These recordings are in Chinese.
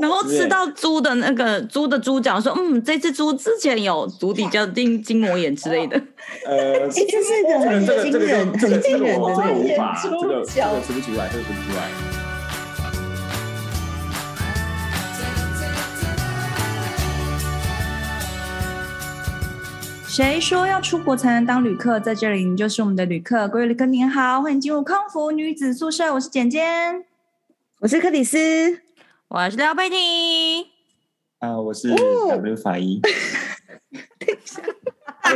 然后吃到猪的那个猪的猪脚，说嗯，这只猪之前有足底叫 筋筋膜炎之类的。呃，这是这个很惊人、很惊人的无法，这个这个吃不出来，这个吃不出来。谁说要出国才能当旅客？在这里，你就是我们的旅客。各位旅客您好，欢迎进入康福女子宿舍。我是简简，我是克里斯，我是廖佩婷。啊，我是 W 法医。等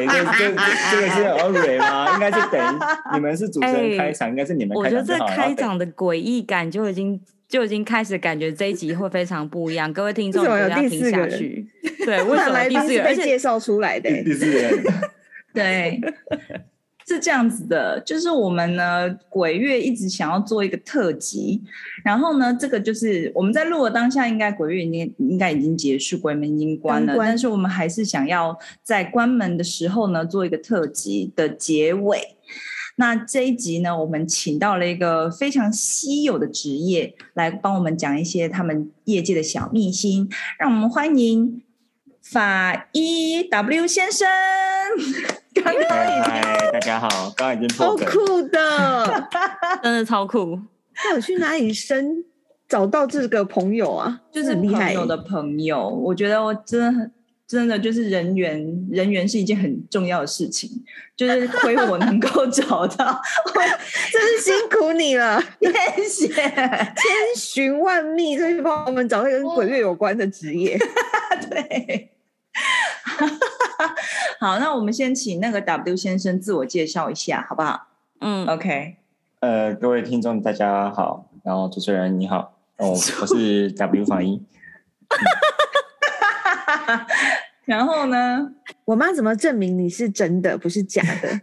一下，这这这个是要蕊吗？应该是等你们是主持人开场，应该是你们。我觉得这开场的诡异感就已经。就已经开始感觉这一集会非常不一样，各位听众一定要听下去。对，为什么 第四个被介绍出来的？第四个，对，是这样子的，就是我们呢鬼月一直想要做一个特辑，然后呢，这个就是我们在录的当下，应该鬼月已经应该已经结束，鬼门已经关了，关但是我们还是想要在关门的时候呢做一个特辑的结尾。那这一集呢，我们请到了一个非常稀有的职业来帮我们讲一些他们业界的小秘辛，让我们欢迎法医 W 先生。刚刚嗨，大家好，刚刚已经超酷的，真的超酷。那我去哪里生找到这个朋友啊？就是很厉害的朋友，我觉得我真的很。真的就是人缘，人缘是一件很重要的事情。就是亏我能够找到，真是辛苦你了，谢谢。千寻万觅，就是帮我们找到跟鬼月有关的职业。对，好，那我们先请那个 W 先生自我介绍一下，好不好？嗯，OK。呃，各位听众大家好，然后主持人你好，哦，我是 W 法医。然后呢？我妈怎么证明你是真的，不是假的？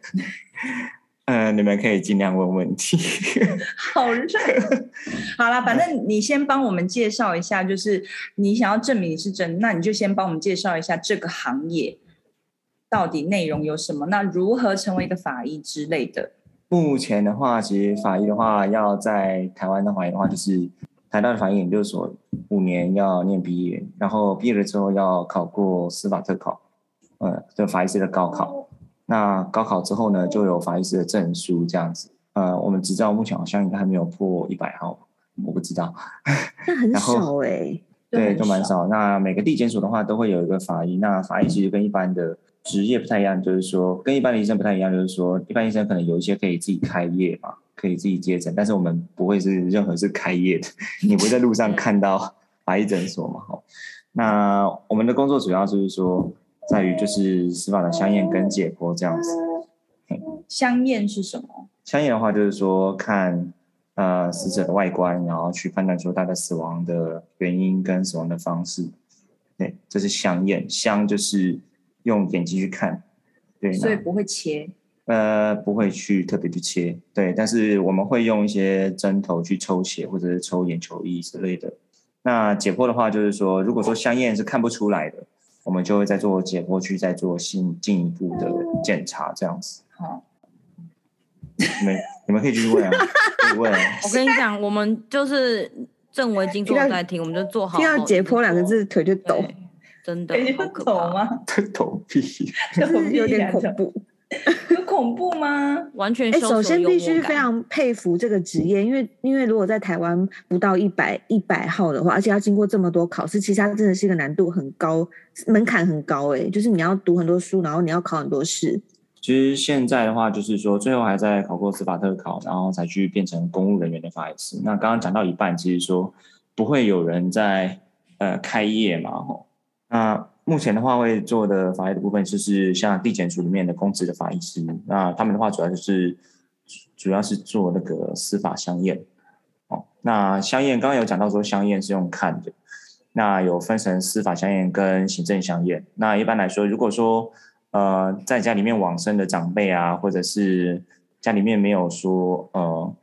嗯、呃，你们可以尽量问问题。好热。好了，反正你先帮我们介绍一下，就是你想要证明你是真，那你就先帮我们介绍一下这个行业到底内容有什么？那如何成为一个法医之类的？目前的话，其实法医的话，要在台湾的法医的话，就是。台大的法医研究所五年要念毕业，然后毕业了之后要考过司法特考，呃，就法医师的高考。那高考之后呢，就有法医师的证书这样子。呃，我们执照目前好像应该还没有破一百号，我不知道。那很少哎、欸。对，就蛮少。那每个地检署的话都会有一个法医。那法医其实跟一般的职业不太一样，就是说跟一般的医生不太一样，就是说一般医生可能有一些可以自己开业嘛。可以自己接诊，但是我们不会是任何是开业的，你不会在路上看到法医诊所嘛？好，那我们的工作主要就是说，在于就是司法的香验跟解剖这样子。香验是什么？香验的话就是说看呃死者的外观，然后去判断出他的死亡的原因跟死亡的方式。对，这是香验，香就是用眼睛去看，对，所以不会切。呃，不会去特别去切，对，但是我们会用一些针头去抽血或者是抽眼球液之类的。那解剖的话，就是说，如果说香验是看不出来的，我们就会再做解剖去再做新进一步的检查，这样子。好，你们你们可以继续问啊，问啊。我跟你讲，我们就是正为静坐在听，我们就做好。听到解剖两个字，腿就抖，真的腿就抖吗？头皮，有点恐怖。有恐怖吗？完全。哎，首先必须非常佩服这个职业，因为因为如果在台湾不到一百一百号的话，而且要经过这么多考试，其实它真的是一个难度很高、门槛很高。哎，就是你要读很多书，然后你要考很多试。其实现在的话，就是说最后还在考过司法特考，然后才去变成公务人员的法医师。那刚刚讲到一半，其实说不会有人在呃开业嘛，吼，那。目前的话，会做的法医的部分就是像地检署里面的公职的法医师，那他们的话主要就是主要是做那个司法相验。哦，那相验刚刚有讲到说相验是用看的，那有分成司法相验跟行政相验。那一般来说，如果说呃在家里面往生的长辈啊，或者是家里面没有说呃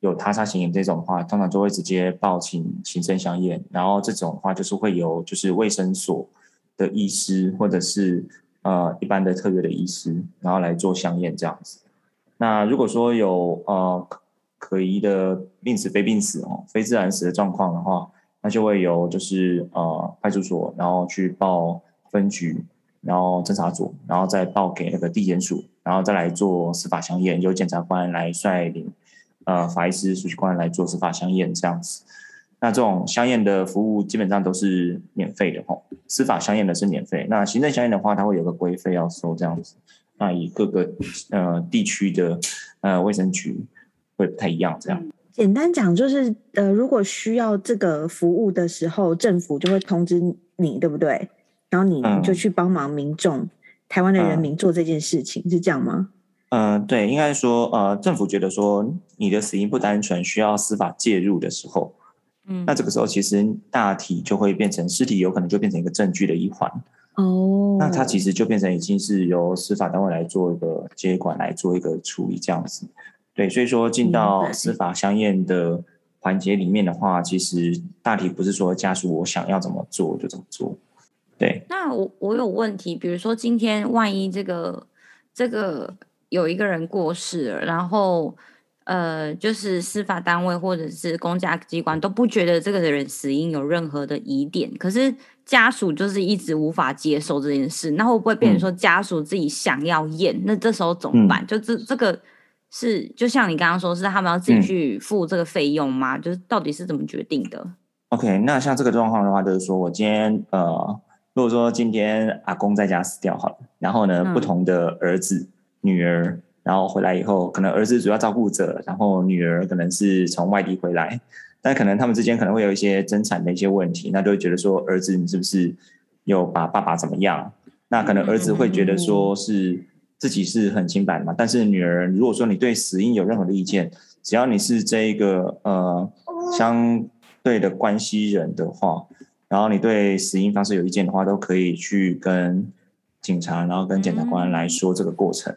有他杀情形这种的话，通常就会直接报请行政相验，然后这种的话就是会由就是卫生所。的医师或者是呃一般的特约的医师，然后来做相验这样子。那如果说有呃可疑的病死、非病死哦、非自然死的状况的话，那就会由就是呃派出所，然后去报分局，然后侦查组，然后再报给那个地检署，然后再来做司法相验，由检察官来率领呃法医师、书记官来做司法相验这样子。那这种相验的服务基本上都是免费的吼，司法相验的是免费，那行政相验的话，它会有个规费要收这样子。那以各个呃地区的呃卫生局会不太一样，这样。简单讲就是，呃，如果需要这个服务的时候，政府就会通知你，对不对？然后你就去帮忙民众、嗯、台湾的人民做这件事情，嗯、是这样吗？嗯、呃，对，应该说，呃，政府觉得说你的死因不单纯，需要司法介入的时候，嗯，那这个时候其实大体就会变成尸体，有可能就变成一个证据的一环。哦，那它其实就变成已经是由司法单位来做一个接管，来做一个处理这样子。对，所以说进到司法相验的环节里面的话，其实大体不是说家属我想要怎么做就怎么做。对，那我我有问题，比如说今天万一这个这个有一个人过世了，然后。呃，就是司法单位或者是公家机关都不觉得这个人死因有任何的疑点，可是家属就是一直无法接受这件事，那会不会变成说家属自己想要验？嗯、那这时候怎么办？嗯、就这这个是就像你刚刚说，是他们要自己去付这个费用吗？嗯、就是到底是怎么决定的？OK，那像这个状况的话，就是说我今天呃，如果说今天阿公在家死掉好了，然后呢，嗯、不同的儿子女儿。然后回来以后，可能儿子主要照顾者，然后女儿可能是从外地回来，但可能他们之间可能会有一些争产的一些问题，那就会觉得说儿子你是不是有把爸爸怎么样？那可能儿子会觉得说是自己是很清白的嘛，但是女儿如果说你对死因有任何的意见，只要你是这一个呃相对的关系人的话，然后你对死因方式有意见的话，都可以去跟警察，然后跟检察官来说这个过程。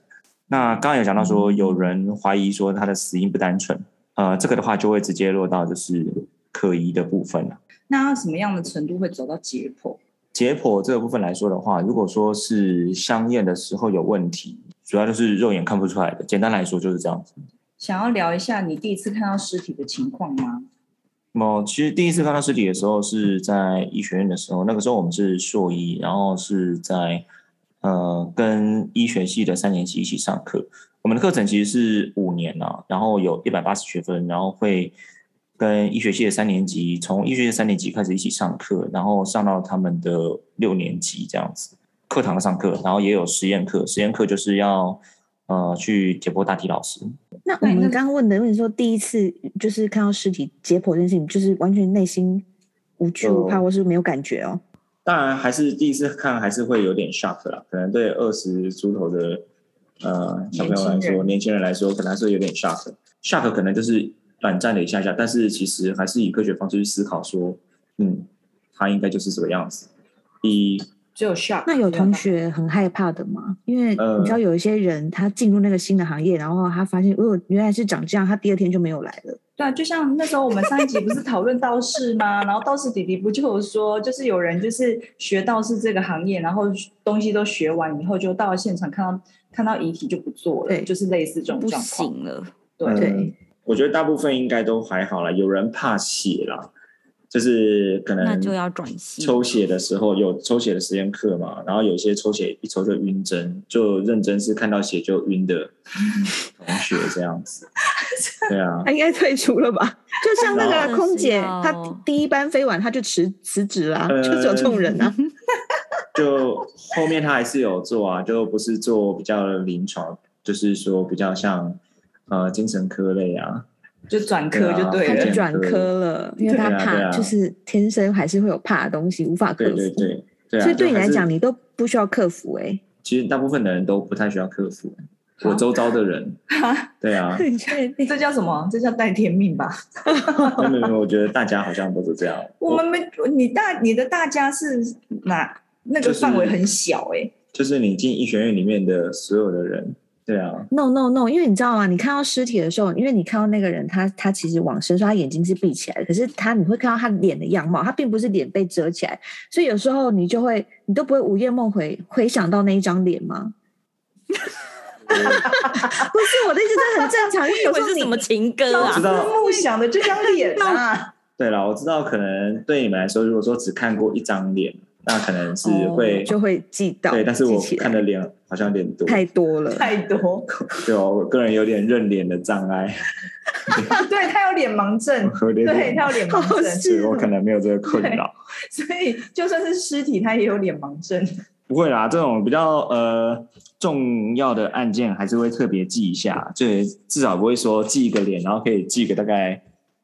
那刚刚有讲到说，有人怀疑说他的死因不单纯，呃，这个的话就会直接落到就是可疑的部分了。那什么样的程度会走到解剖？解剖这个部分来说的话，如果说是相验的时候有问题，主要就是肉眼看不出来的。简单来说就是这样子。想要聊一下你第一次看到尸体的情况吗？哦，其实第一次看到尸体的时候是在医学院的时候，那个时候我们是硕一，然后是在。呃，跟医学系的三年级一起上课。我们的课程其实是五年啊，然后有一百八十学分，然后会跟医学系的三年级，从医学系三年级开始一起上课，然后上到他们的六年级这样子。课堂上课，然后也有实验课，实验课就是要呃去解剖大体老师。那我们刚刚问的问题说，第一次就是看到尸体解剖这件事情，就是完全内心无惧无怕，或是没有感觉哦？当然，还是第一次看，还是会有点 shock 啦。可能对二十出头的呃小朋友来说，年轻人来说，可能还是有点 shock。shock 可能就是短暂的一下下，但是其实还是以科学方式去思考，说，嗯，它应该就是这个样子。以只有 shock。那有同学很害怕的吗？因为你知道有一些人，他进入那个新的行业，然后他发现，哦，原来是长这样，他第二天就没有来了。对啊，就像那时候我们上一集不是讨论道士吗？然后道士弟弟不就有说，就是有人就是学道士这个行业，然后东西都学完以后，就到了现场看到看到遗体就不做了，对，就是类似这种状况了。对，嗯，我觉得大部分应该都还好啦，有人怕血啦。就是可能那就要转系抽血的时候有抽血的实验课嘛，然后有些抽血一抽就晕针，就认真是看到血就晕的 同学这样子。对啊，他应该退出了吧？就像那个空姐，她第一班飞完，她就辞辞职了，就只有这种人啊。就后面他还是有做啊，就不是做比较临床，就是说比较像呃精神科类啊。就转科就对了，他就转科了，因为他怕，就是天生还是会有怕的东西，无法克服。对对对，所以对你来讲，你都不需要克服哎。其实大部分的人都不太需要克服，我周遭的人，对啊，这叫什么？这叫带天命吧？没有没有，我觉得大家好像都是这样。我们没你大你的大家是哪那个范围很小哎，就是你进医学院里面的所有的人。对啊，no no no，因为你知道吗？你看到尸体的时候，因为你看到那个人，他他其实往生，说他眼睛是闭起来的，可是他你会看到他脸的样貌，他并不是脸被遮起来，所以有时候你就会，你都不会午夜梦回回想到那一张脸吗？不是我的意思，这很正常，因为有时候是什么情歌啊？朝思暮想的这张脸啊。对了，我知道可能对你们来说，如果说只看过一张脸，那可能是会、哦、就会记到。对，但是我看的脸好像有点多，太多了，太多。对哦，我个人有点认脸的障碍。对，他有脸盲症，对他有脸盲症，所以我可能没有这个困扰。所以就算是尸体，他也有脸盲症。不会啦，这种比较呃重要的案件还是会特别记一下，就至少不会说记一个脸，然后可以记个大概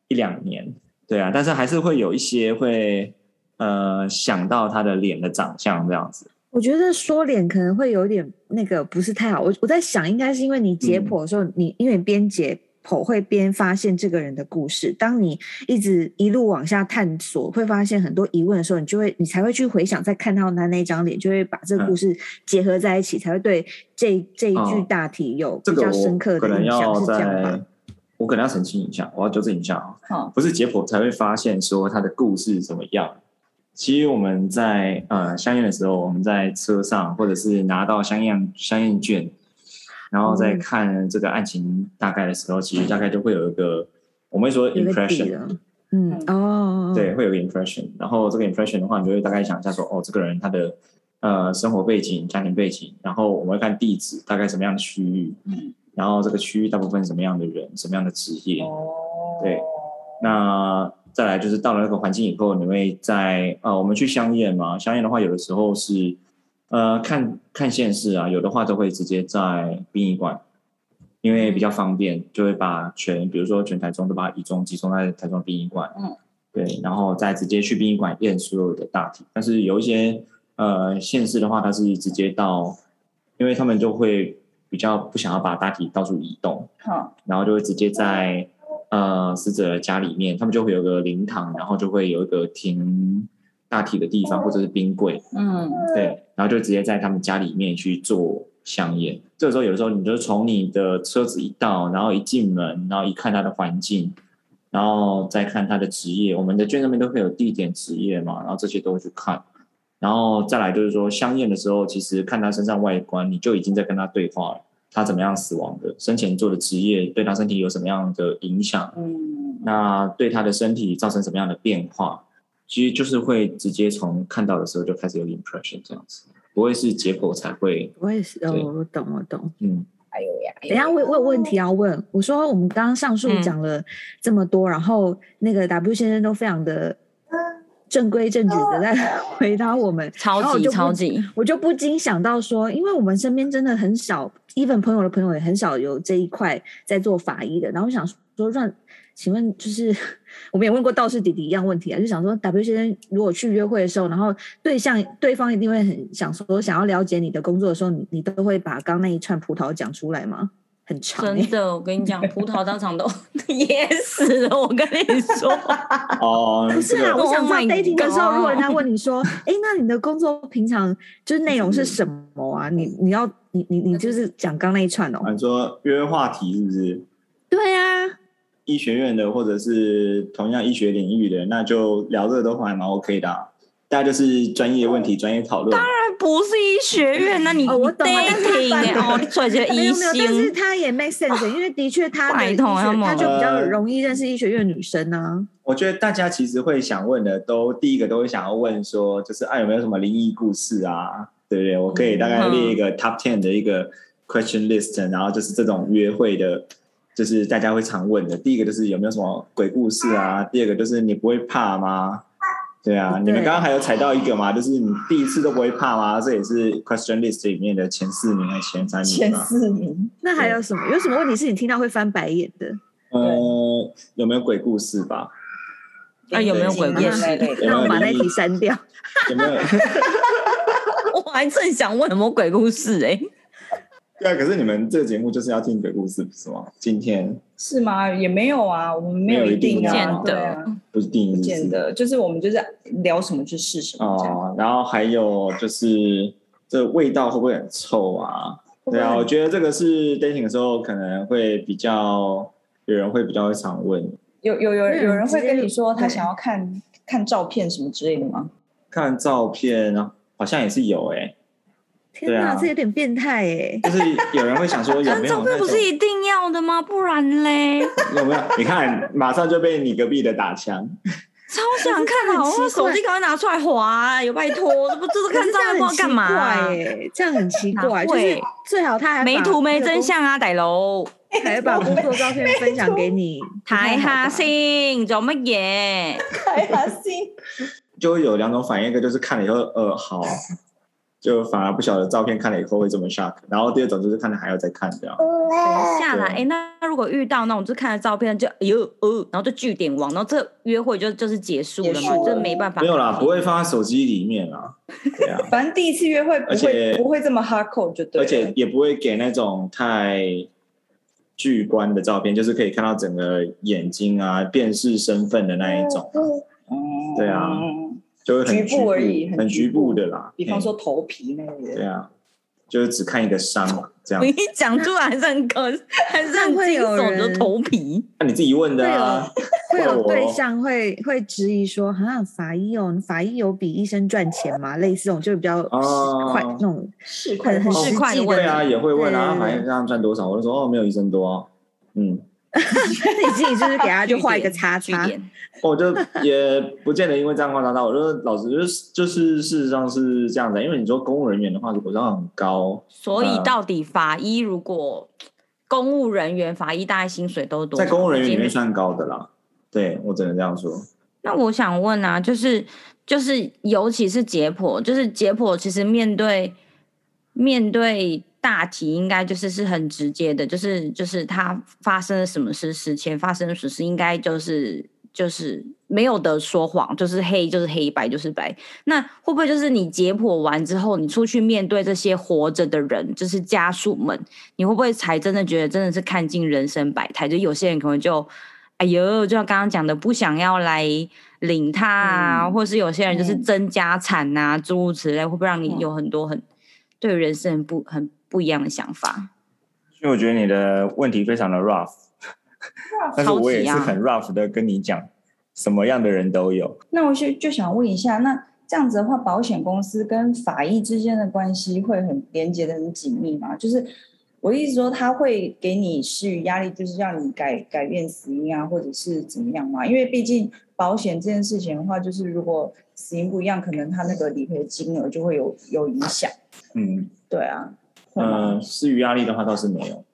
一两年。对啊，但是还是会有一些会呃想到他的脸的长相这样子。我觉得说脸可能会有点那个不是太好。我我在想，应该是因为你解剖的时候，嗯、你因为边解剖会边发现这个人的故事。当你一直一路往下探索，会发现很多疑问的时候，你就会你才会去回想，再看到他那张脸，就会把这个故事结合在一起，嗯、才会对这这一具大体有比较深刻的印象。是这样吗？我可能要澄清一下，我要纠正一下啊，哦、不是解剖才会发现说他的故事怎么样。其实我们在呃相验的时候，我们在车上或者是拿到相验相验卷，然后再看这个案情大概的时候，嗯、其实大概就会有一个我们会说 impression，嗯哦，对，会有个 impression。然后这个 impression 的话，你就会大概想一下说，哦，这个人他的呃生活背景、家庭背景，然后我们会看地址，大概什么样的区域，嗯。然后这个区域大部分什么样的人，什么样的职业？哦，对，那再来就是到了那个环境以后，你会在呃，我们去香宴嘛？香宴的话，有的时候是呃，看看现市啊，有的话都会直接在殡仪馆，因为比较方便，就会把全，比如说全台中都把它移中集中在台中殡仪馆。嗯，对，然后再直接去殡仪馆验所有的大体。但是有一些呃现市的话，它是直接到，因为他们就会。比较不想要把大体到处移动，好，然后就会直接在呃死者家里面，他们就会有个灵堂，然后就会有一个停大体的地方，或者是冰柜，嗯，对，然后就直接在他们家里面去做香烟。这个时候，有的时候你就从你的车子一到，然后一进门，然后一看他的环境，然后再看他的职业，我们的卷上面都会有地点、职业嘛，然后这些都会去看。然后再来就是说，香烟的时候，其实看他身上外观，你就已经在跟他对话了。他怎么样死亡的？生前做的职业对他身体有什么样的影响？嗯，那对他的身体造成什么样的变化？其实就是会直接从看到的时候就开始有 impression 这样子，不会是结果才会。我也是，哦，我懂，我懂。嗯，哎呦呀，等下我我有问问题要问。我说我们刚刚上述讲了这么多，嗯、然后那个 W 先生都非常的。正规正矩的在 回答我们，超级超级，我就不禁想到说，因为我们身边真的很少，even 朋友的朋友也很少有这一块在做法医的。然后我想说，让请问，就是我们也问过道士弟弟一样问题啊，就想说，W 先生如果去约会的时候，然后对象对方一定会很想说，想要了解你的工作的时候，你你都会把刚那一串葡萄讲出来吗？很长、欸，真 的，我跟你讲，葡萄当场都 噎死了。我跟你说，哦，不是啊，我想在 dating 的时候，如果人家问你说，哎、欸，那你的工作平常就是内容是什么啊？你你要你你你就是讲刚那一串哦。你说约话题是不是？对啊，医学院的或者是同样医学领域的，那就聊这个都还蛮 OK 的、啊。大家就是专业问题、专业讨论。当然不是医学院，那你我懂了。哦，你说这个医生，但是他也 make sense，因为的确他的他就比较容易认识医学院女生呢。我觉得大家其实会想问的，都第一个都会想要问说，就是啊有没有什么灵异故事啊？对不对？我可以大概列一个 top ten 的一个 question list，然后就是这种约会的，就是大家会常问的。第一个就是有没有什么鬼故事啊？第二个就是你不会怕吗？对啊，你们刚刚还有踩到一个嘛？就是你第一次都不会怕吗？这也是 question list 里面的前四名还是前三名？前四名。那还有什么？有什么问题是你听到会翻白眼的？呃，有没有鬼故事吧？啊，有没有鬼故事？那我把那题删掉。有没有？我还正想问有没有鬼故事哎。对啊，可是你们这个节目就是要听鬼故事，不是吗？今天是吗？也没有啊，我们没有一定啊，对啊，不是定义，不见得，就是我们就是聊什么就是什么哦。然后还有就是这味道会不会很臭啊？对啊，我觉得这个是 dating 的时候可能会比较有人会比较会常问。有有有有人会跟你说他想要看看照片什么之类的吗？看照片啊，好像也是有哎。天啊这有点变态哎。就是有人会想说 有没有那种照片不是一定要的吗？不然嘞，有没有？你看，马上就被你隔壁的打枪。超想看好，我手机 赶快拿出来滑，有拜托，这不就是看照片不知道干嘛？哎，这样很奇怪，最好他还没图没真相啊，歹楼，还把工作照片分享给你，睇下先做乜嘢？开下先。就会有两种反应，一个就是看了以后，呃，好，就反而不晓得照片看了以后会这么 shock。然后第二种就是看了还要再看这样。等一下啦，哎、欸，那如果遇到那种就看了照片就哎呦呃，然后就据点王，然后这约会就就是结束了嘛，这没办法。没有啦，不会放在手机里面啦。对啊，反正第一次约会不而且会不会这么 hardcore 就对。而且也不会给那种太巨观的照片，就是可以看到整个眼睛啊，辨识身份的那一种。嗯对啊就会很局部而已很很局局部部的啦。比方说头皮那类的。对啊，就是只看一个伤这我一样。讲出来还是很可，还是很会有惊悚的人头皮。那、你自己问的啊。会有 我对象会会质疑说，哈，法医哦，法医有比医生赚钱吗？类似这种就是比较哦快那种是很很实市侩的问际的对啊，也会问啊，对反正这样赚多少？我就说哦，没有医生多、啊。嗯，你自己就是给他就画一个叉叉，我就也不见得因为这样观察到，我就老实就是就是事实上是这样的，因为你说公务人员的话，如果上很高，所以到底法医如果公务人员，法医大概薪水都多？在公务人员里面算高的啦。对我只能这样说。那我想问啊，就是就是，尤其是解剖，就是解剖，其实面对面对大体，应该就是是很直接的，就是就是他发生了什么事，事前发生的什么事，应该就是就是没有得说谎，就是黑就是黑，白就是白。那会不会就是你解剖完之后，你出去面对这些活着的人，就是家属们，你会不会才真的觉得真的是看尽人生百态？就有些人可能就。哎呦，就像刚刚讲的，不想要来领他啊，嗯、或是有些人就是争家产啊，诸、嗯、如此类，会不会让你有很多很对人生很不很不一样的想法？所以我觉得你的问题非常的 rough 但是我也是很 rough 的跟你讲，什么样的人都有。那我就就想问一下，那这样子的话，保险公司跟法医之间的关系会很连接的很紧密吗？就是。我意思说，他会给你施予压力，就是让你改改变死因啊，或者是怎么样嘛？因为毕竟保险这件事情的话，就是如果死因不一样，可能他那个理赔金额就会有有影响。嗯，对啊。嗯，施予压力的话倒是没有。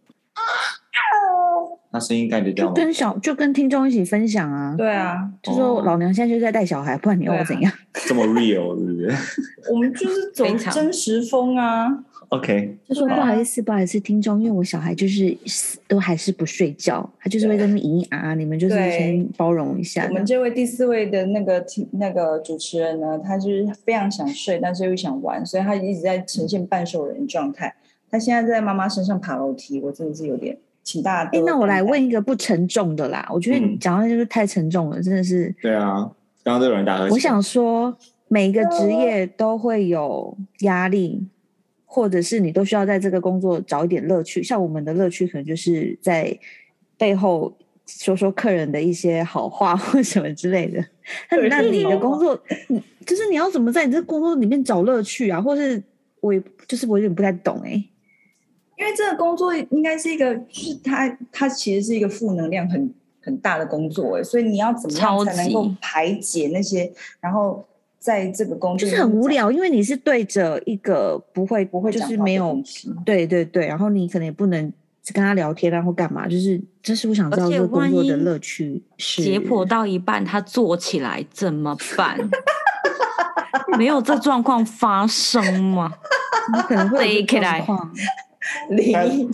那声音盖得掉吗？就跟小就跟听众一起分享啊。对啊，就说老娘现在就在带小孩，不然你要我怎样？这么 real 是不是？我们就是走真实风啊。OK，就说不好意思，不好意思，听众，因为我小孩就是都还是不睡觉，他就是会在那咿啊，你们就是先包容一下。我们这位第四位的那个那个主持人呢，他就是非常想睡，但是又想玩，所以他一直在呈现半兽人状态。他现在在妈妈身上爬楼梯，我真的是有点，请大家。哎，那我来问一个不沉重的啦，我觉得你讲的就是太沉重了，嗯、真的是。对啊，刚刚都有人打呵欠。我想说，每一个职业都会有压力。或者是你都需要在这个工作找一点乐趣，像我们的乐趣可能就是在背后说说客人的一些好话或什么之类的。那那你的工作，就是你要怎么在你这工作里面找乐趣啊？或是我也就是我有点不太懂哎、欸，因为这个工作应该是一个，就是它它其实是一个负能量很很大的工作哎，所以你要怎么样才能够排解那些，然后。在这个工作就是很无聊，因为你是对着一个不会不会就是没有对对对，然后你可能也不能跟他聊天然后干嘛，就是这是我想知道这个工作的乐趣是。解剖到一半他坐起来怎么办？没有这状况发生吗？你可能会有 状况。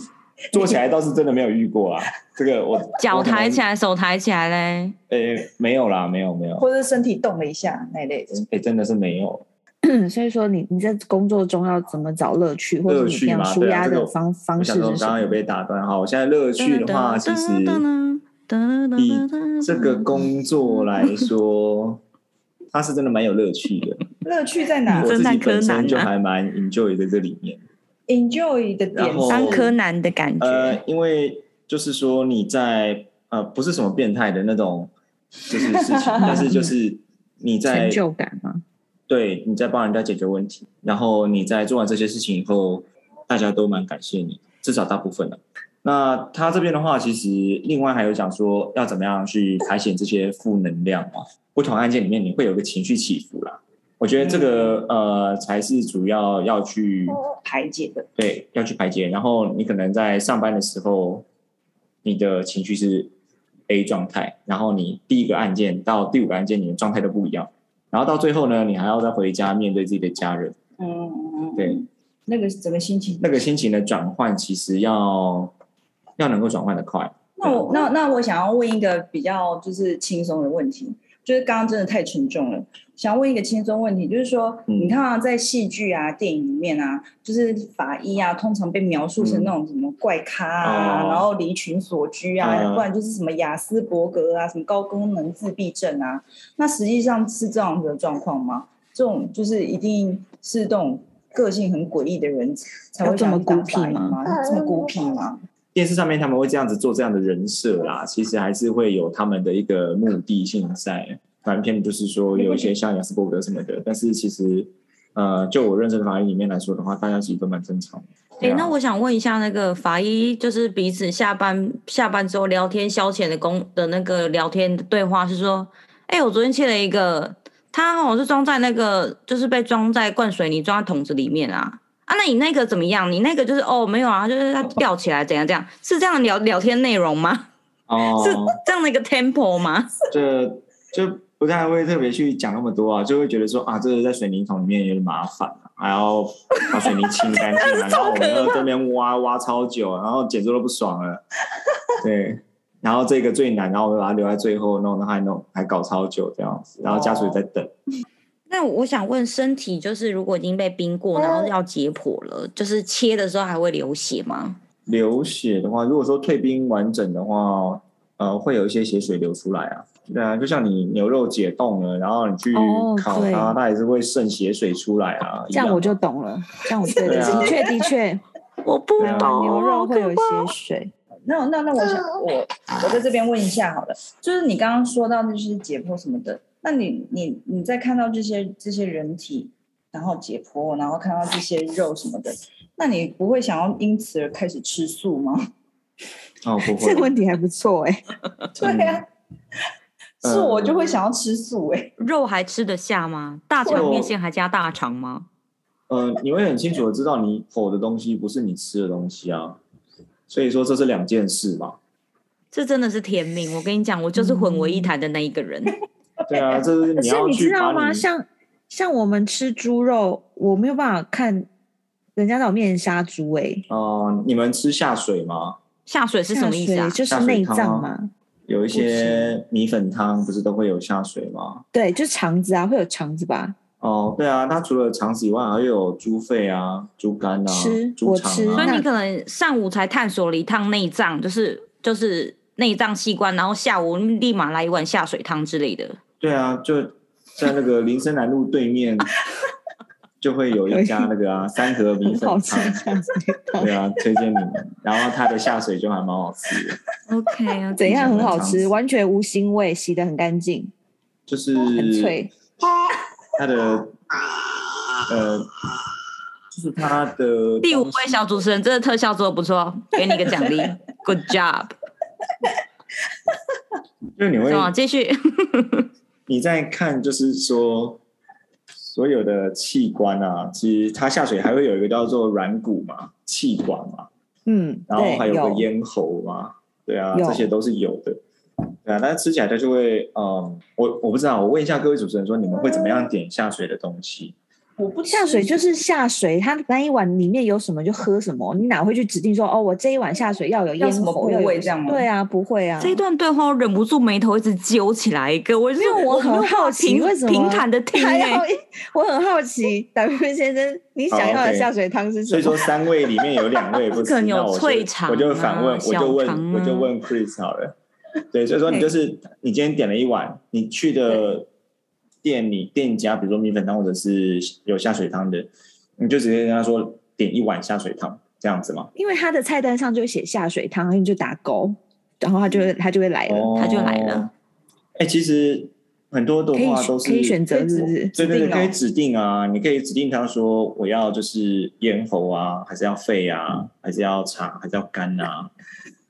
坐起来倒是真的没有遇过啊，这个我脚抬起来，手抬起来嘞。诶，没有啦，没有没有，或者身体动了一下那类的。诶，真的是没有。所以说你你在工作中要怎么找乐趣，或者你这样舒压的方方式是什么？刚刚有被打断哈，我现在乐趣的话，其实以这个工作来说，它是真的蛮有乐趣的。乐趣在哪？我自己本身就还蛮 enjoy 在这里面。Enjoy 的点，当柯南的感觉。呃，因为就是说你在呃，不是什么变态的那种，就是事情，但是就是你在成就感吗？对，你在帮人家解决问题，然后你在做完这些事情以后，大家都蛮感谢你，至少大部分的。那他这边的话，其实另外还有讲说要怎么样去排遣这些负能量嘛。不同案件里面你会有个情绪起伏啦，我觉得这个、嗯、呃才是主要要去排解的。对，要去排解。然后你可能在上班的时候，你的情绪是 A 状态，然后你第一个案件到第五个案件，你的状态都不一样。然后到最后呢，你还要再回家面对自己的家人。嗯，对，那个整个心情，那个心情的转换，其实要要能够转换的快。那我那那我想要问一个比较就是轻松的问题。就是刚刚真的太沉重了，想问一个轻松问题，就是说，嗯、你看啊，在戏剧啊、电影里面啊，就是法医啊，通常被描述成那种什么怪咖啊，嗯、然后离群索居啊，嗯、不然就是什么雅斯伯格啊，什么高功能自闭症啊，那实际上是这样子的状况吗？这种就是一定是这种个性很诡异的人才会这么孤僻吗？这么孤僻吗？电视上面他们会这样子做这样的人设啦，其实还是会有他们的一个目的性在。反片就是说有一些像雅斯伯格什么的，但是其实呃，就我认识的法医里面来说的话，大家其实都蛮正常的。哎、欸，那我想问一下，那个法医就是彼此下班下班之后聊天消遣的工的那个聊天对话是说，哎、欸，我昨天切了一个，他好像是装在那个就是被装在灌水泥装在桶子里面啊。啊，那你那个怎么样？你那个就是哦，没有啊，就是它吊起来怎样怎样，是这样的聊聊天内容吗？哦，是这样的一个 tempo 吗？就就不太会特别去讲那么多啊，就会觉得说啊，这个在水泥桶里面有点麻烦啊，还要把水泥清干净啊，然后我们要这边挖挖超久，然后剪出都不爽了，对，然后这个最难，然后我们把它留在最后弄，还弄还搞超久这样子，然后家属也在等。那我想问，身体就是如果已经被冰过，然后要解剖了，就是切的时候还会流血吗？流血的话，如果说退冰完整的话，呃，会有一些血水流出来啊。对啊，就像你牛肉解冻了，然后你去烤它，哦、它也是会渗血水出来啊。这样我就懂了，这样我 对，的确的确，我不懂牛肉会有血水。那那那，我想我我在这边问一下好了，就是你刚刚说到那些解剖什么的。那你你你在看到这些这些人体，然后解剖，然后看到这些肉什么的，那你不会想要因此而开始吃素吗？哦，不会。这个问题还不错哎。对呀，是我就会想要吃素哎。肉还吃得下吗？大肠面线还加大肠吗？呃，你会很清楚的知道你否的东西不是你吃的东西啊，所以说这是两件事嘛。这真的是天命，我跟你讲，我就是混为一谈的那一个人。对啊，这是你要去。可是你知道吗？像像我们吃猪肉，我没有办法看人家在我面前杀猪哎。哦，你们吃下水吗？下水是什么意思啊？就是内脏吗？有一些米粉汤不是都会有下水吗？对，就是肠子啊，会有肠子吧？哦，对啊，它除了肠子以外，还有猪肺啊、猪肝啊、吃猪肠啊。所以你可能上午才探索了一趟内脏，就是就是内脏器官，然后下午立马来一碗下水汤之类的。对啊，就在那个林森南路对面，就会有一家那个啊三和米粉汤，对啊，推荐你们。然后它的下水就还蛮好吃的。OK 啊，怎样很好吃？完全无腥味，洗的很干净，就是很脆。它的呃，就是它的 第五位小主持人，这个特效做的不错，给你个奖励，Good job。就你会继续。你在看，就是说所有的器官啊，其实它下水还会有一个叫做软骨嘛，气管嘛，嗯，然后还有个咽喉嘛，对啊，这些都是有的，对啊，但是吃起来它就会，嗯，我我不知道，我问一下各位主持人说，你们会怎么样点下水的东西？我不下水就是下水，它那一碗里面有什么就喝什么，你哪会去指定说哦，我这一碗下水要有咽喉，要有这样吗？对啊，不会啊。这一段对话我忍不住眉头一直揪起来，一个，我，因为我很好奇为什么平坦的听哎，我很好奇，达芬先生，你想要的下水汤是什么？所以说三位里面有两位不可能 有脆肠，我就反问，我就问，我就问 Chris 好了。对，所以说你就是你今天点了一碗，你去的。店里店家，比如说米粉汤或者是有下水汤的，你就直接跟他说点一碗下水汤这样子吗？因为他的菜单上就会写下水汤，你就打勾，然后他就会他就会来了，哦、他就来了。哎、欸，其实很多的话都是可以选择，是不是？对对对，可以指定啊，你可以指定他说我要就是咽喉啊，还是要肺啊，还是要肠，还是要肝啊？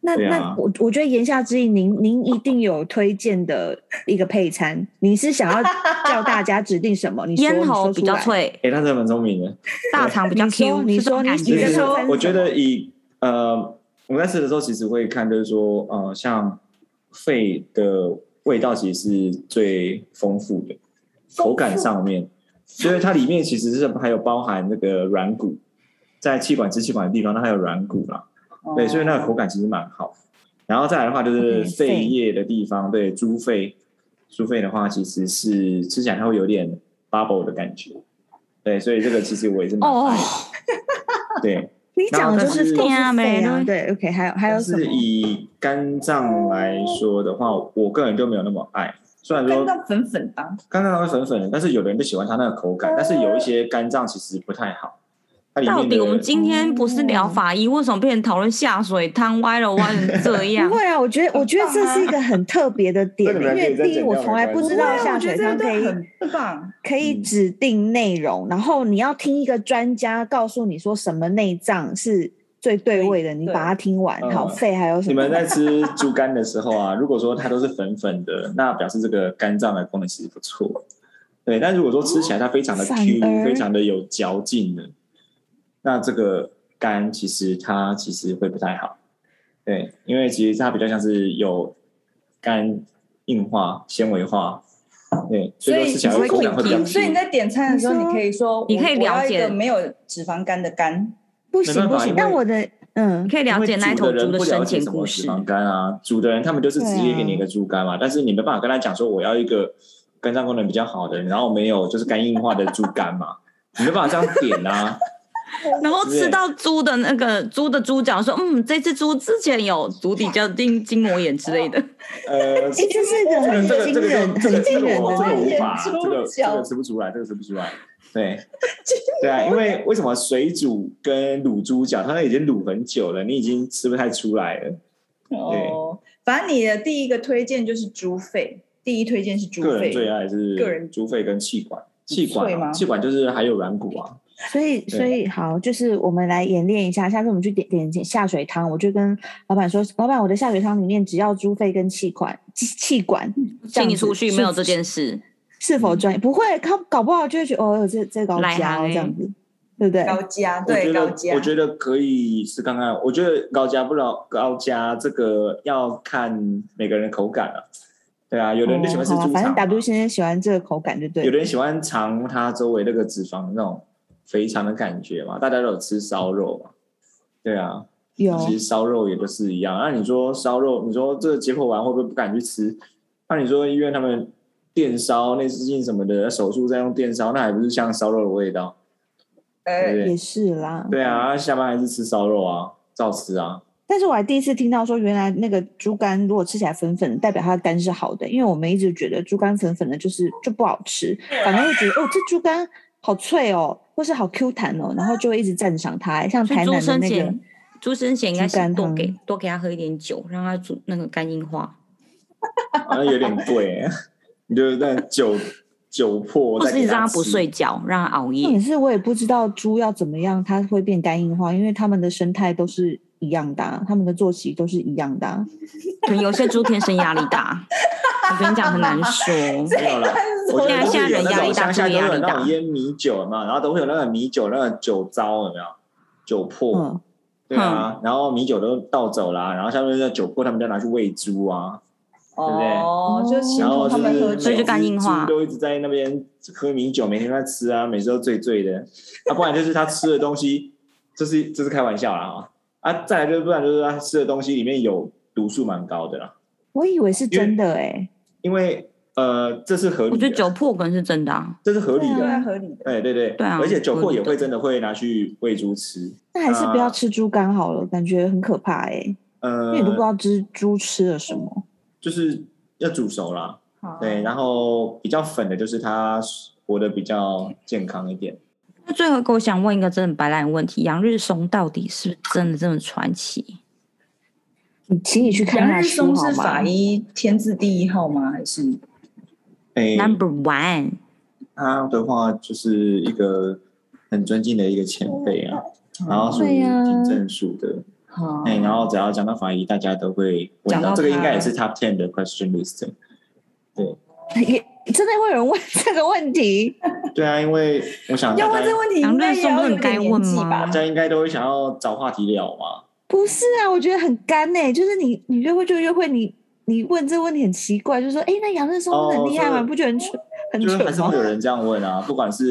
那、啊那我我觉得言下之意，您您一定有推荐的一个配餐，你是想要叫大家指定什么？你说 咽喉比较，脆，哎，他真的蛮聪明的。大肠比较 Q，你说你说我觉得以呃，我们在吃的时候，其实会看，就是说呃，像肺的味道其实是最丰富的，口感上面，所以它里面其实是还有包含那个软骨，在气管支气管的地方，它还有软骨啦。对，所以那个口感其实蛮好。然后再来的话，就是肺叶的地方，对，猪肺，猪肺的话，其实是吃起来它会有点 bubble 的感觉。对，所以这个其实我也是蛮爱的。对，你讲的就是都是然后但是肺啊，对，OK，还有还有是什么？以肝脏来说的话，我个人就没有那么爱。虽然说肝脏粉粉的，肝脏它会粉粉的，但是有的人就喜欢它那个口感，但是有一些肝脏其实不太好。到底我们今天不是聊法医，为什么变成讨论下水汤？歪了歪成 这样不？会啊，我觉得我觉得这是一个很特别的点，因为第一我从来不知道下水汤可以很棒。可以指定内容，然后你要听一个专家告诉你说什么内脏是最对味的，你把它听完。嗯好，肺还有什么？你们在吃猪肝的时候啊，如果说它都是粉粉的，那表示这个肝脏的功能其实不错。对，但如果说吃起来它非常的 Q，、非常的有嚼劲的，那这个肝其实它其实会不太好。对，因为其实它比较像是有肝硬化、纤维化。对，所以说吃起来会口感会比较。所以你在点餐的时候，你可以说，你可以了解一个没有脂肪肝的肝。不行不行但我的嗯你，可以了解那一头猪的生前故事脂。肪肝啊，煮的人他们就是直接给你一个猪肝嘛，但是你没办法跟他讲说我要一个肝脏功能比较好的，然后没有就是肝硬化的猪肝嘛，你 没办法这样点啊。然后吃到猪的那个猪的猪脚，说嗯，这只猪之前有足底叫筋筋膜炎之类的。呃，哎，这是一个很这个这个惊人、这个很惊人这个我这个的。无法，这个这个吃不出来，这个吃不出来。对，对啊，因为为什么水煮跟卤猪脚，它已经卤很久了，你已经吃不太出来了。哦，反正你的第一个推荐就是猪肺，第一推荐是猪肺。个人最爱是个人猪肺跟气管，气管气管就是还有软骨啊。所以，所以好，就是我们来演练一下。下次我们去点点下水汤，我就跟老板说：“老板，我的下水汤里面只要猪肺跟气管，气气管，请你出去，没有这件事。是否专业？不会，他搞不好就会觉得哦，这这高来加这样子，对不对？高加，对高加。我觉得可以是刚刚，我觉得高加不了高加这个要看每个人的口感啊。对啊，有的人就喜欢吃猪肠、哦啊反正 W 先生喜欢这个口感，就对。有的人喜欢尝它周围那个脂肪那种肥肠的感觉嘛。大家都有吃烧肉嘛？对啊，有其实烧肉也都是一样。那你说烧肉，你说这个解剖完会不会不敢去吃？那你说医院他们电烧、内视镜什么的，手术再用电烧，那还不是像烧肉的味道？对不呃，对也是啦。对啊，下班还是吃烧肉啊，照吃啊。但是我还第一次听到说，原来那个猪肝如果吃起来粉粉的，代表它的肝是好的。因为我们一直觉得猪肝粉粉的，就是就不好吃，反而会觉得哦，这猪肝好脆哦，或是好 Q 弹哦，然后就会一直赞赏它。像台南的那个猪生前应该是多给多给他喝一点酒，让他煮那个肝硬化，好像有点贵，你就是在酒酒破，或是让他不睡觉，让他熬夜也。是我也不知道猪要怎么样，它会变肝硬化，因为它们的生态都是一样的、啊，它们的作息都是一样的、啊。可能有些猪天生压力大，我跟你讲很难说。没有了。我现在现在人压力大乡下都有猪压力大那种腌米酒嘛，然后都会有那个米酒那个酒糟有没有？酒粕，嗯，对啊，然后米酒都倒走啦，然后下面那酒粕他们就拿去喂猪啊，哦，就形然后同他们喝酒所以就。肝硬化猪都一直在那边喝米酒，每天都在吃啊，每次都醉醉的。啊，不然就是他吃的东西，这是这是开玩笑啦哈。啊，再来就是不然就是他吃的东西里面有毒素蛮高的啦，我以为是真的哎、欸，因为呃这是合理的，我觉得酒粕可能是真的啊，这是合理的，合理的。对对对，对啊而且酒粕也会真的会拿去喂猪吃，那还是不要吃猪肝好了，感觉很可怕哎、欸，呃因为你都不知道猪猪吃了什么。就是要煮熟啦，对，然后比较粉的就是它活得比较健康一点。那最后一个我想问一个真的白烂问题：杨日松到底是不是真的这么传奇？你请你去看杨日松是法？医天字第一号吗？还是哎 Number One，他的话就是一个很尊敬的一个前辈啊，然后属于对呀警政署的，好哎、然后只要讲到法医，大家都会问到，讲到这个应该也是 top ten 的 question list。对，也真的会有人问这个问题？对啊，因为我想要问这个问题，应该也要有点年纪吧大？家应该都会想要找话题聊嘛。不是啊，我觉得很干呢、就是你你约会就约会，你你问这个问题很奇怪，就是说，哎，那杨振松真的很厉害吗？哦不觉得很蠢很就是还蠢吗？是会有人这样问啊，不管是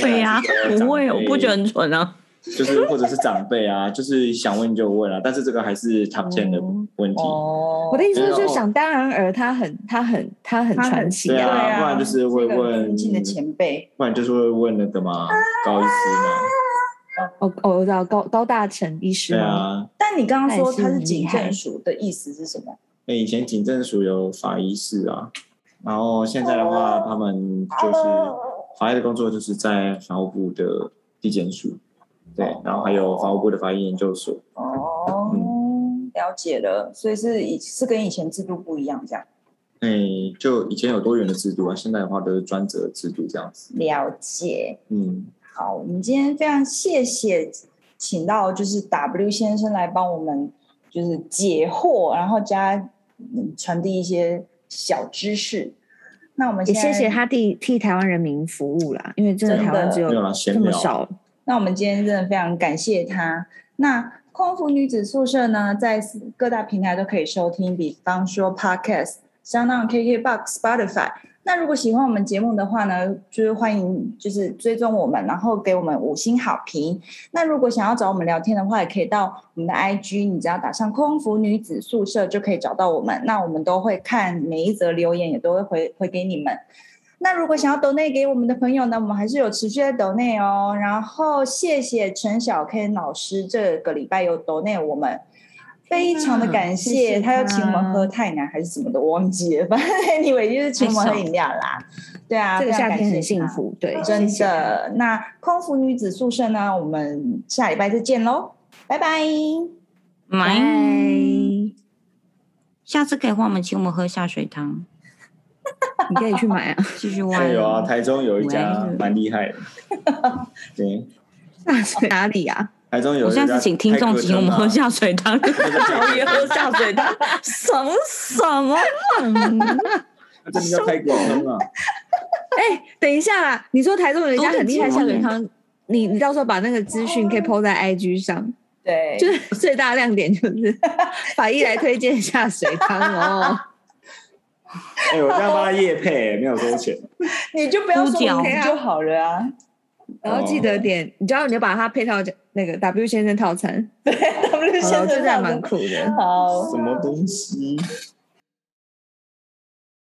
对呀、不会，我不觉得得，很蠢啊。就是或者是长辈啊，就是想问就问啊，但是这个还是 top ten 的问题。哦我的意思就想当然而他很他很他很传奇对啊。啊不然就是会这个问尊敬的前辈，不然就是会问那个嘛，高医师嘛，哦哦，我知道高高大成医师对？啊。但你刚刚说他是警政署的意思是什么？哎，以前警政署有法医室啊，然后现在的话，他们就是法医的工作就是在法务部的地检署，对，然后还有法务部的法医研究所。哦，了解了，所以是以是跟以前制度不一样，这样哎，就以前有多元的制度啊，现在的话都是专责制度这样子。了解。嗯，好，我们今天非常谢谢请到就是 W 先生来帮我们就是解惑，然后加嗯传递一些小知识。那我们也谢谢他替替台湾人民服务啦，因为真的台湾只有这么少。那我们今天真的非常感谢他。那空服女子宿舍呢，在各大平台都可以收听，比方说 Podcast、SoundOn、KKBox、Spotify。那如果喜欢我们节目的话呢，就是欢迎就是追踪我们，然后给我们五星好评。那如果想要找我们聊天的话，也可以到我们的 IG，你只要打上空服女子宿舍就可以找到我们。那我们都会看每一则留言，也都会回回给你们。那如果想要抖内给我们的朋友呢，我们还是有持续在抖内哦。然后谢谢陈小 Ken 老师，这个礼拜有抖内我们，非常的感谢。谢谢他他要请我们喝泰南还是什么的，我忘记了。反正你以为就是请我们喝饮料啦。对啊，这个夏天很幸。福，对，真谢谢他。的。那空服女子宿舍呢，我们下礼拜再见喽，拜拜。买，拜，下次可以换我们请我们喝下水汤，你可以去买啊。继续挖。有啊，台中有一家喂蛮厉害的，对，那是哪里啊？台中有一家我下次请听众请我们喝下水汤，我也喝下水汤，什么什么？这叫开国汤啊，哎，等一下啦！你说台中有一家很厉害下水都汤，你你到时候把那个资讯可以 PO 在 IG 上，对，就是最大亮点就是法医来推荐下水汤哦。哎，我这样帮他夜配，没有收钱，你就不要说 OK 就好了啊。然后记得点，你知道你就把它配套那个 W 先生套餐，对 W 先生，这生还蛮酷的。好，什么东西？